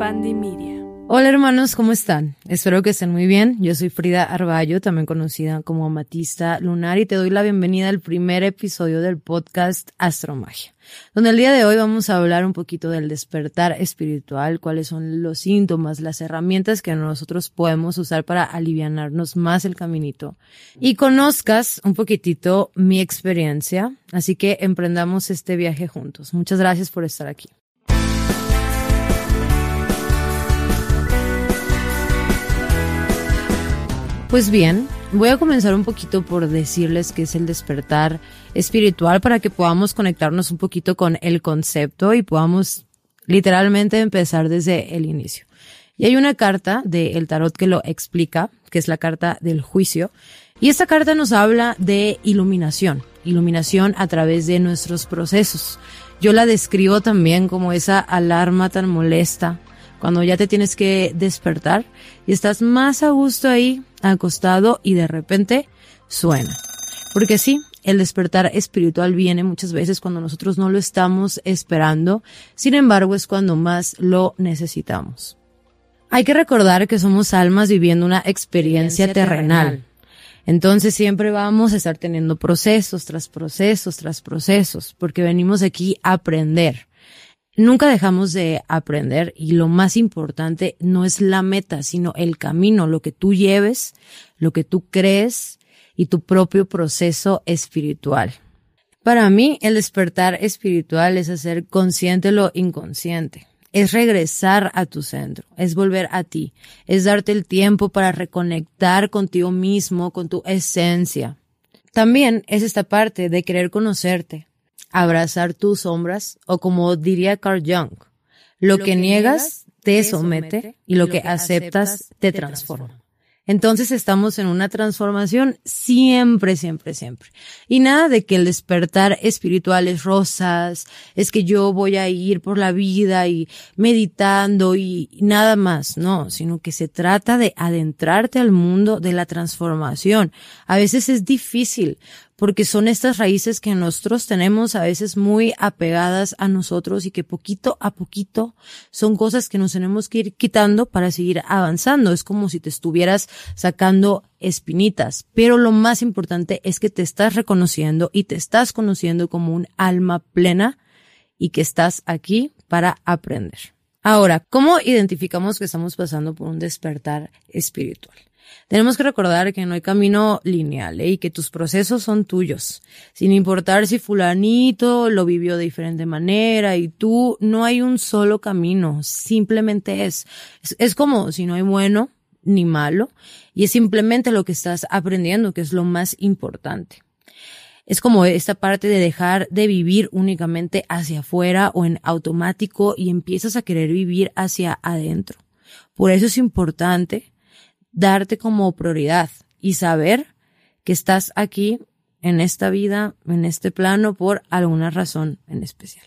Pandemia. Hola hermanos, ¿cómo están? Espero que estén muy bien. Yo soy Frida Arballo, también conocida como Amatista Lunar, y te doy la bienvenida al primer episodio del podcast Astromagia, donde el día de hoy vamos a hablar un poquito del despertar espiritual, cuáles son los síntomas, las herramientas que nosotros podemos usar para alivianarnos más el caminito y conozcas un poquitito mi experiencia. Así que emprendamos este viaje juntos. Muchas gracias por estar aquí. Pues bien, voy a comenzar un poquito por decirles qué es el despertar espiritual para que podamos conectarnos un poquito con el concepto y podamos literalmente empezar desde el inicio. Y hay una carta del tarot que lo explica, que es la carta del juicio. Y esta carta nos habla de iluminación, iluminación a través de nuestros procesos. Yo la describo también como esa alarma tan molesta cuando ya te tienes que despertar y estás más a gusto ahí, acostado y de repente suena. Porque sí, el despertar espiritual viene muchas veces cuando nosotros no lo estamos esperando, sin embargo es cuando más lo necesitamos. Hay que recordar que somos almas viviendo una experiencia terrenal. Entonces siempre vamos a estar teniendo procesos tras procesos tras procesos, porque venimos aquí a aprender. Nunca dejamos de aprender y lo más importante no es la meta, sino el camino, lo que tú lleves, lo que tú crees y tu propio proceso espiritual. Para mí, el despertar espiritual es hacer consciente lo inconsciente. Es regresar a tu centro, es volver a ti, es darte el tiempo para reconectar contigo mismo, con tu esencia. También es esta parte de querer conocerte, abrazar tus sombras o como diría Carl Jung, lo, que, niegas te somete y lo que aceptas te transforma. Entonces estamos en una transformación siempre, siempre, siempre. Y nada de que el despertar espiritual es rosas, es que yo voy a ir por la vida y meditando y nada más, no, sino que se trata de adentrarte al mundo de la transformación. A veces es difícil porque son estas raíces que nosotros tenemos a veces muy apegadas a nosotros y que poquito a poquito son cosas que nos tenemos que ir quitando para seguir avanzando. Es como si te estuvieras sacando espinitas, pero lo más importante es que te estás reconociendo y te estás conociendo como un alma plena y que estás aquí para aprender. Ahora, ¿cómo identificamos que estamos pasando por un despertar espiritual? Tenemos que recordar que no hay camino lineal ¿eh? y que tus procesos son tuyos, sin importar si fulanito lo vivió de diferente manera y tú, no hay un solo camino, simplemente es. Es, es como si no hay bueno ni malo y es simplemente lo que estás aprendiendo, que es lo más importante. Es como esta parte de dejar de vivir únicamente hacia afuera o en automático y empiezas a querer vivir hacia adentro. Por eso es importante darte como prioridad y saber que estás aquí en esta vida, en este plano, por alguna razón en especial.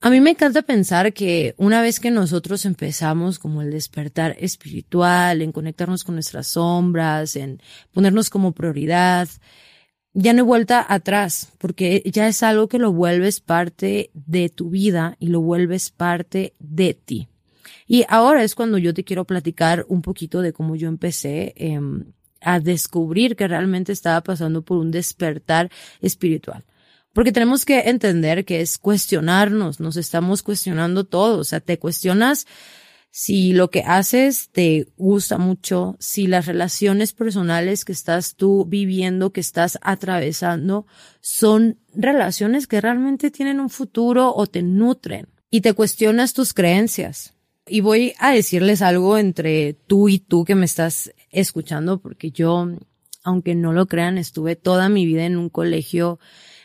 A mí me encanta pensar que una vez que nosotros empezamos como el despertar espiritual, en conectarnos con nuestras sombras, en ponernos como prioridad, ya no hay vuelta atrás, porque ya es algo que lo vuelves parte de tu vida y lo vuelves parte de ti. Y ahora es cuando yo te quiero platicar un poquito de cómo yo empecé em, a descubrir que realmente estaba pasando por un despertar espiritual. Porque tenemos que entender que es cuestionarnos, nos estamos cuestionando todo, o sea, te cuestionas si lo que haces te gusta mucho, si las relaciones personales que estás tú viviendo, que estás atravesando, son relaciones que realmente tienen un futuro o te nutren. Y te cuestionas tus creencias. Y voy a decirles algo entre tú y tú que me estás escuchando, porque yo, aunque no lo crean, estuve toda mi vida en un colegio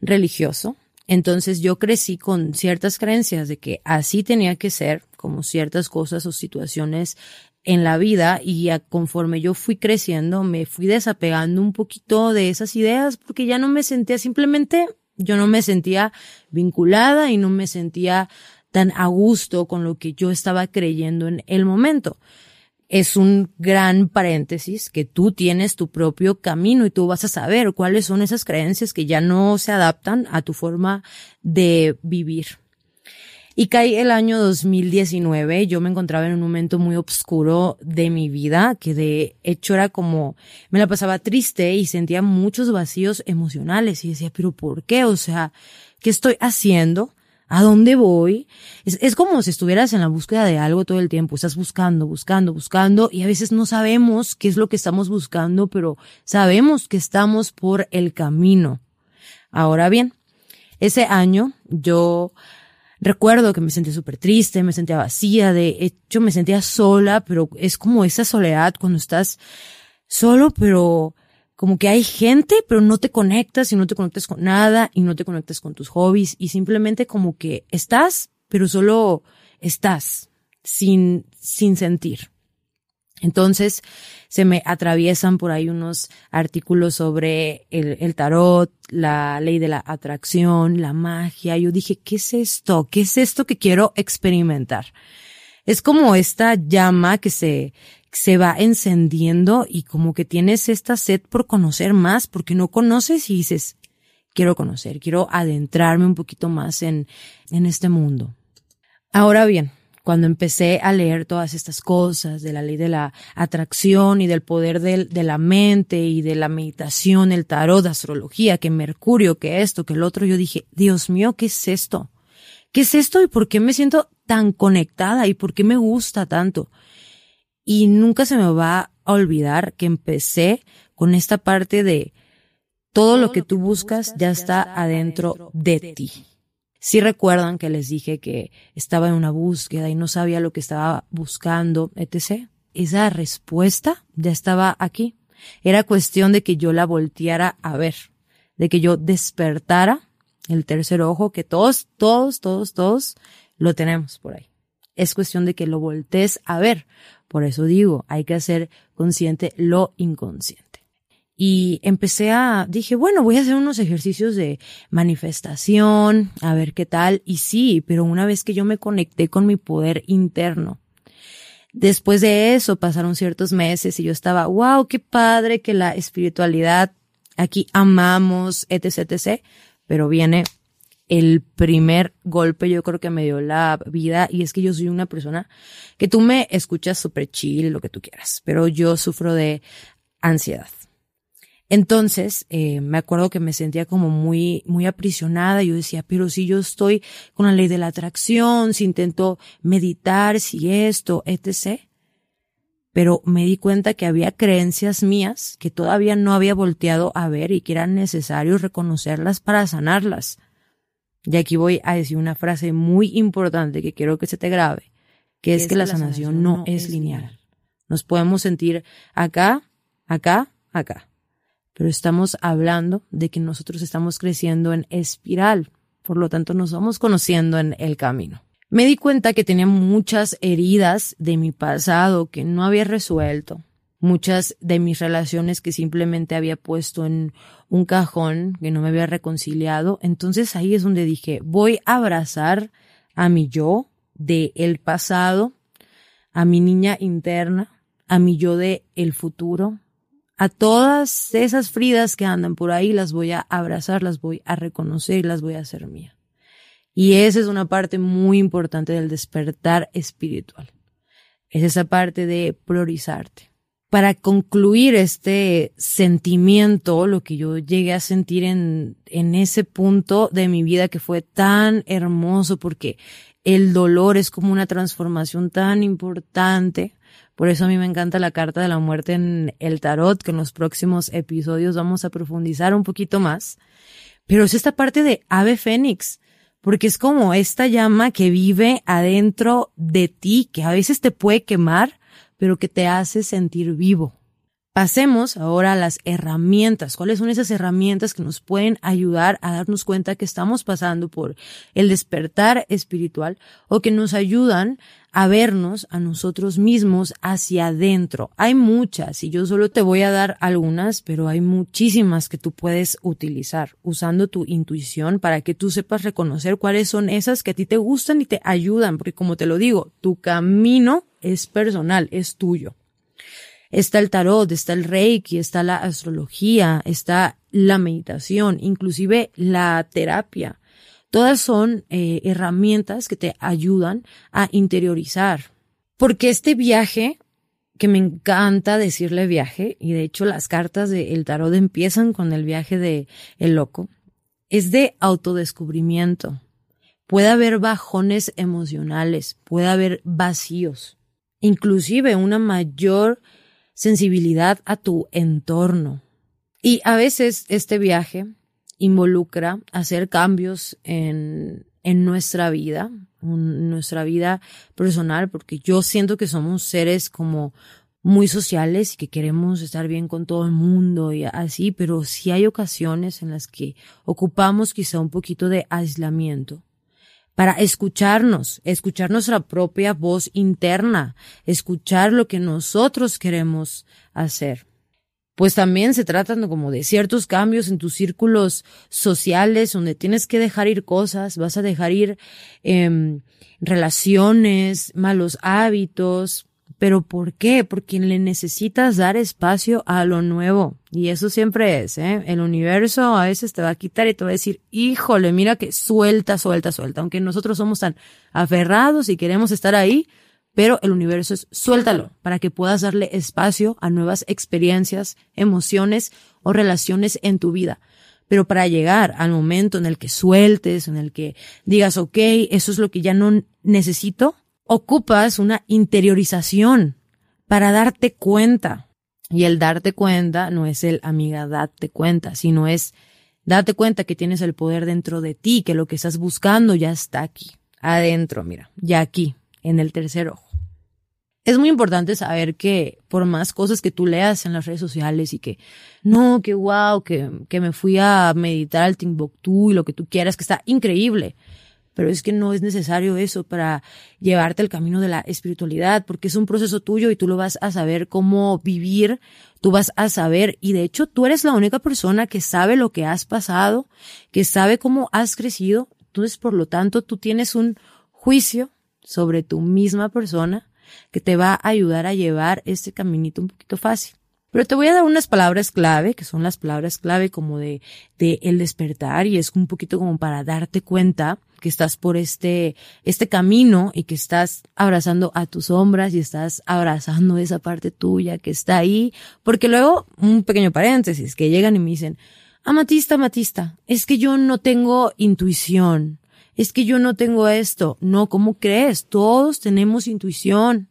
religioso. Entonces yo crecí con ciertas creencias de que así tenía que ser, como ciertas cosas o situaciones en la vida y conforme yo fui creciendo me fui desapegando un poquito de esas ideas porque ya no me sentía simplemente, yo no me sentía vinculada y no me sentía tan a gusto con lo que yo estaba creyendo en el momento. Es un gran paréntesis que tú tienes tu propio camino y tú vas a saber cuáles son esas creencias que ya no se adaptan a tu forma de vivir. Y cae el año 2019, yo me encontraba en un momento muy oscuro de mi vida, que de hecho era como, me la pasaba triste y sentía muchos vacíos emocionales y decía, pero ¿por qué? O sea, ¿qué estoy haciendo? ¿A dónde voy? Es, como si estuvieras en la búsqueda de algo todo el tiempo. Estás buscando, buscando, buscando y a veces no sabemos qué es lo que estamos buscando, pero sabemos que estamos por el camino. Ahora bien, ese año yo recuerdo que me sentía súper triste, me sentía vacía, de hecho me sentía sola, pero es como esa soledad cuando estás solo, pero como que hay gente, pero no te conectas y no te conectas con nada y no te conectas con tus hobbies y simplemente como que estás, pero solo estás sin, sin sentir. Entonces se me atraviesan por ahí unos artículos sobre el, el, tarot, la ley de la atracción, la magia. Yo dije, ¿qué es esto? ¿Qué es esto que quiero experimentar? Es como esta llama que se, se va encendiendo y como que tienes esta sed por conocer más porque no conoces y dices, quiero conocer, quiero adentrarme un poquito más en, en este mundo. Ahora bien, cuando empecé a leer todas estas cosas de la ley de la atracción y del poder de, la mente y de la meditación, el tarot, astrología, que Mercurio, que esto, que el otro, yo dije, Dios mío, ¿qué es esto? ¿Qué es esto y por qué me siento tan conectada y por qué me gusta tanto? Y nunca se me va a olvidar que empecé con esta parte de todo lo que tú buscas ya está adentro de ti. Si recuerdan que les dije que estaba en una búsqueda y no sabía lo que estaba buscando, etc. Esa respuesta ya estaba aquí. Era cuestión de que yo la volteara a ver, de que yo despertara el tercer ojo, que todos, todos, todos, todos lo tenemos por ahí. Es cuestión de que lo voltees a ver. Por eso digo, hay que hacer consciente lo inconsciente y empecé a, dije, bueno, voy a hacer unos ejercicios de manifestación, a ver qué tal. Y sí, pero una vez que yo me conecté con mi poder interno, después de eso pasaron ciertos meses y yo estaba, wow, qué padre que la espiritualidad, aquí amamos, etc, etc. Pero viene el primer golpe yo creo que me dio la vida y es que yo soy una persona que tú me escuchas súper chill, lo que tú quieras, pero yo sufro de ansiedad. Entonces, eh, me acuerdo que me sentía como muy, muy aprisionada. Yo decía, pero si yo estoy con la ley de la atracción, si intento meditar, si esto, etc. Pero me di cuenta que había creencias mías que todavía no había volteado a ver y que eran necesarios reconocerlas para sanarlas. Y aquí voy a decir una frase muy importante que quiero que se te grabe, que es, que, la, sanación, no, es lineal. Nos podemos sentir acá, acá, acá pero estamos hablando de que nosotros estamos creciendo en espiral, por lo tanto nos vamos conociendo en el camino. Me di cuenta que tenía muchas heridas de mi pasado que no había resuelto, muchas de mis relaciones que simplemente había puesto en un cajón, que no me había reconciliado, entonces ahí es donde dije, voy a abrazar a mi yo de el pasado, a mi niña interna, a mi yo de el futuro, a todas esas Fridas que andan por ahí las voy a abrazar, las voy a reconocer y las voy a hacer mía. Y esa es una parte muy importante del despertar espiritual. Es esa parte de priorizarte. Para concluir este sentimiento, lo que yo llegué a sentir en, en ese punto de mi vida que fue tan hermoso porque el dolor es como una transformación tan importante por eso a mí me encanta la carta de la muerte en el tarot, que en los próximos episodios vamos a profundizar un poquito más. Pero es esta parte de ave fénix, porque es como esta llama que vive adentro de ti, que a veces te puede quemar, pero que te hace sentir vivo. Pasemos ahora a las herramientas. ¿Cuáles son esas herramientas que nos pueden ayudar a darnos cuenta que estamos pasando por el despertar espiritual o que nos ayudan a vernos a nosotros mismos hacia adentro? Hay muchas y yo solo te voy a dar algunas, pero hay muchísimas que tú puedes utilizar usando tu intuición para que tú sepas reconocer cuáles son esas que a ti te gustan y te ayudan, porque como te lo digo, tu camino es personal, es tuyo. Está el tarot, está el reiki, está la astrología, está la meditación, inclusive la terapia. Todas son eh, herramientas que te ayudan a interiorizar. Porque este viaje, que me encanta decirle viaje, y de hecho las cartas del tarot empiezan con el viaje de el loco, es de autodescubrimiento. Puede haber bajones emocionales, puede haber vacíos, inclusive una mayor sensibilidad a tu entorno. Y a veces este viaje involucra hacer cambios en, en nuestra vida, en nuestra vida personal, porque yo siento que somos seres como muy sociales y que queremos estar bien con todo el mundo y así, pero sí hay ocasiones en las que ocupamos quizá un poquito de aislamiento para escucharnos, escuchar nuestra propia voz interna, escuchar lo que nosotros queremos hacer. Pues también se tratan como de ciertos cambios en tus círculos sociales donde tienes que dejar ir cosas, vas a dejar ir eh, relaciones, malos hábitos, pero ¿por qué? Porque le necesitas dar espacio a lo nuevo. Y eso siempre es, ¿eh? El universo a veces te va a quitar y te va a decir, híjole, mira que suelta, suelta, suelta. Aunque nosotros somos tan aferrados y queremos estar ahí, pero el universo es suéltalo para que puedas darle espacio a nuevas experiencias, emociones o relaciones en tu vida. Pero para llegar al momento en el que sueltes, en el que digas, ok, eso es lo que ya no necesito, ocupas una interiorización para darte cuenta. Y el darte cuenta no es el amiga, date cuenta, sino es date cuenta que tienes el poder dentro de ti, que lo que estás buscando ya está aquí, adentro, mira, ya aquí, en el tercer ojo. Es muy importante saber que por más cosas que tú leas en las redes sociales y que no, que wow, que, que me fui a meditar al Timbuktu y lo que tú quieras, que está increíble. Pero es que no es necesario eso para llevarte el camino de la espiritualidad, porque es un proceso tuyo y tú lo vas a saber cómo vivir, tú vas a saber, y de hecho tú eres la única persona que sabe lo que has pasado, que sabe cómo has crecido, entonces por lo tanto tú tienes un juicio sobre tu misma persona que te va a ayudar a llevar este caminito un poquito fácil. Pero te voy a dar unas palabras clave, que son las palabras clave como de, de el despertar y es un poquito como para darte cuenta que estás por este, este camino y que estás abrazando a tus sombras y estás abrazando esa parte tuya que está ahí. Porque luego, un pequeño paréntesis, que llegan y me dicen, Amatista, Amatista, es que yo no tengo intuición es que yo no tengo esto. No, ¿cómo crees? Todos tenemos intuición.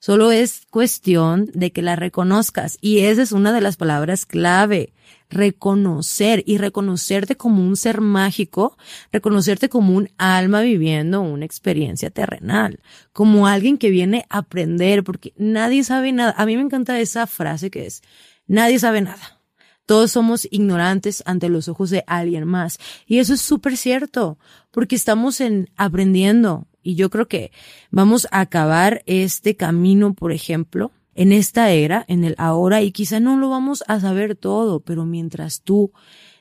Solo es cuestión de que la reconozcas. Y esa es una de las palabras clave. Reconocer y reconocerte como un ser mágico, reconocerte como un alma viviendo una experiencia terrenal, como alguien que viene a aprender, porque nadie sabe nada. A mí me encanta esa frase que es, nadie sabe nada. Todos somos ignorantes ante los ojos de alguien más. Y eso es súper cierto, porque estamos en aprendiendo. Y yo creo que vamos a acabar este camino, por ejemplo, en esta era, en el ahora, y quizá no lo vamos a saber todo, pero mientras tú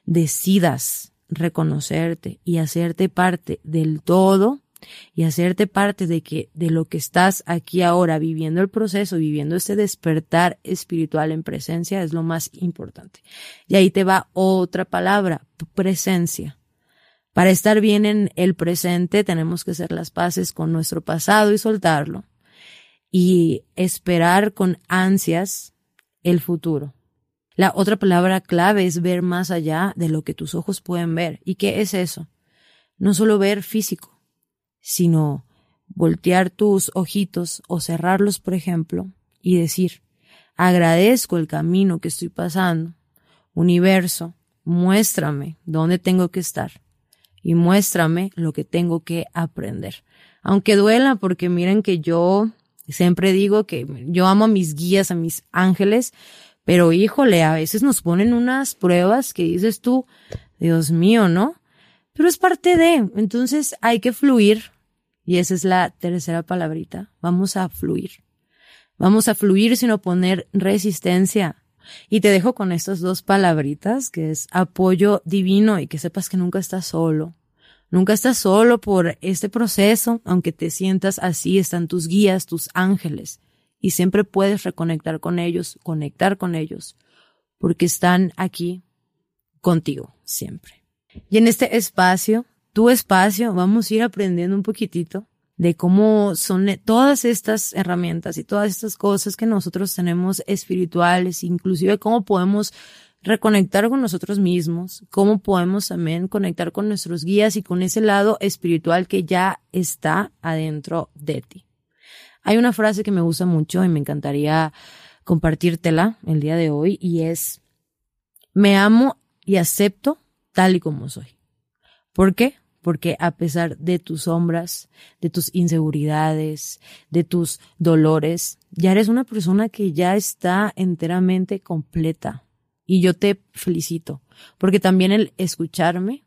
decidas reconocerte y hacerte parte del todo, y hacerte parte de que de lo que estás aquí ahora viviendo el proceso, viviendo este despertar espiritual en presencia es lo más importante. Y ahí te va otra palabra, presencia. Para estar bien en el presente tenemos que hacer las paces con nuestro pasado y soltarlo y esperar con ansias el futuro. La otra palabra clave es ver más allá de lo que tus ojos pueden ver. ¿Y qué es eso? No solo ver físico, sino voltear tus ojitos o cerrarlos, por ejemplo, y decir, agradezco el camino que estoy pasando. Universo, muéstrame dónde tengo que estar y muéstrame lo que tengo que aprender. Aunque duela, porque miren que yo siempre digo que yo amo a mis guías, a mis ángeles, pero híjole, a veces nos ponen unas pruebas que dices tú, Dios mío, ¿no? pero es parte de, entonces hay que fluir. Y esa es la tercera palabrita. Vamos a fluir. Vamos a fluir sin oponer resistencia. Y te dejo con estas dos palabritas, que es apoyo divino y que sepas que nunca estás solo. Nunca estás solo por este proceso, aunque te sientas así, están tus guías, tus ángeles. Y siempre puedes reconectar con ellos, conectar con ellos, porque están aquí contigo, siempre. Y en este espacio tu espacio, vamos a ir aprendiendo un poquitito de cómo son todas estas herramientas y todas estas cosas que nosotros tenemos espirituales, inclusive cómo podemos reconectar con nosotros mismos, cómo podemos también conectar con nuestros guías y con ese lado espiritual que ya está adentro de ti. Hay una frase que me gusta mucho y me encantaría compartírtela el día de hoy y es, me amo y acepto tal y como soy. ¿Por qué? Porque a pesar de tus sombras, de tus inseguridades, de tus dolores, ya eres una persona que ya está enteramente completa. Y yo te felicito, porque también el escucharme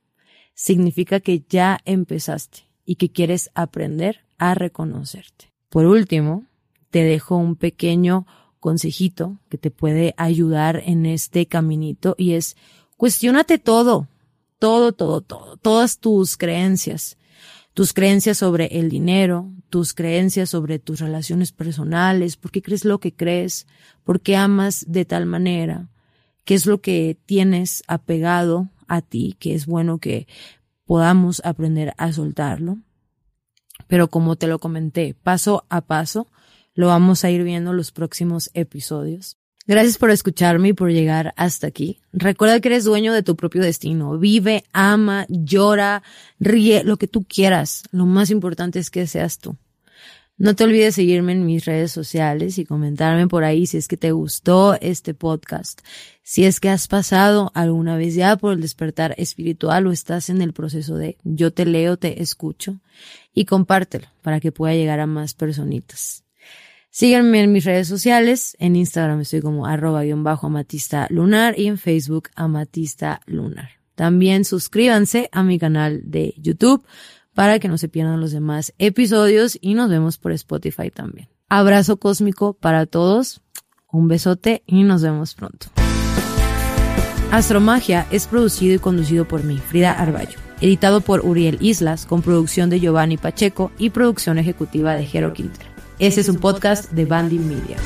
significa que ya empezaste y que quieres aprender a reconocerte. Por último, te dejo un pequeño consejito que te puede ayudar en este caminito y es cuestionate todo, todo, todo, todo, todas tus creencias, tus creencias sobre el dinero, tus creencias sobre tus relaciones personales, por qué crees lo que crees, por qué amas de tal manera, qué es lo que tienes apegado a ti, que es bueno que podamos aprender a soltarlo. Pero como te lo comenté, paso a paso, lo vamos a ir viendo los próximos episodios. Gracias por escucharme y por llegar hasta aquí. Recuerda que eres dueño de tu propio destino. Vive, ama, llora, ríe, lo que tú quieras. Lo más importante es que seas tú. No te olvides seguirme en mis redes sociales y comentarme por ahí si es que te gustó este podcast, si es que has pasado alguna vez ya por el despertar espiritual o estás en el proceso de yo te leo, te escucho y compártelo para que pueda llegar a más personitas. Síganme en mis redes sociales, en Instagram estoy como arroba guion bajo amatista lunar y en Facebook amatista lunar. También suscríbanse a mi canal de YouTube para que no se pierdan los demás episodios y nos vemos por Spotify también. Abrazo cósmico para todos, un besote y nos vemos pronto. Astromagia es producido y conducido por mí, Frida Arballo, editado por Uriel Islas, con producción de Giovanni Pacheco y producción ejecutiva de Jero Quintero. Este es un podcast de Bandy Media.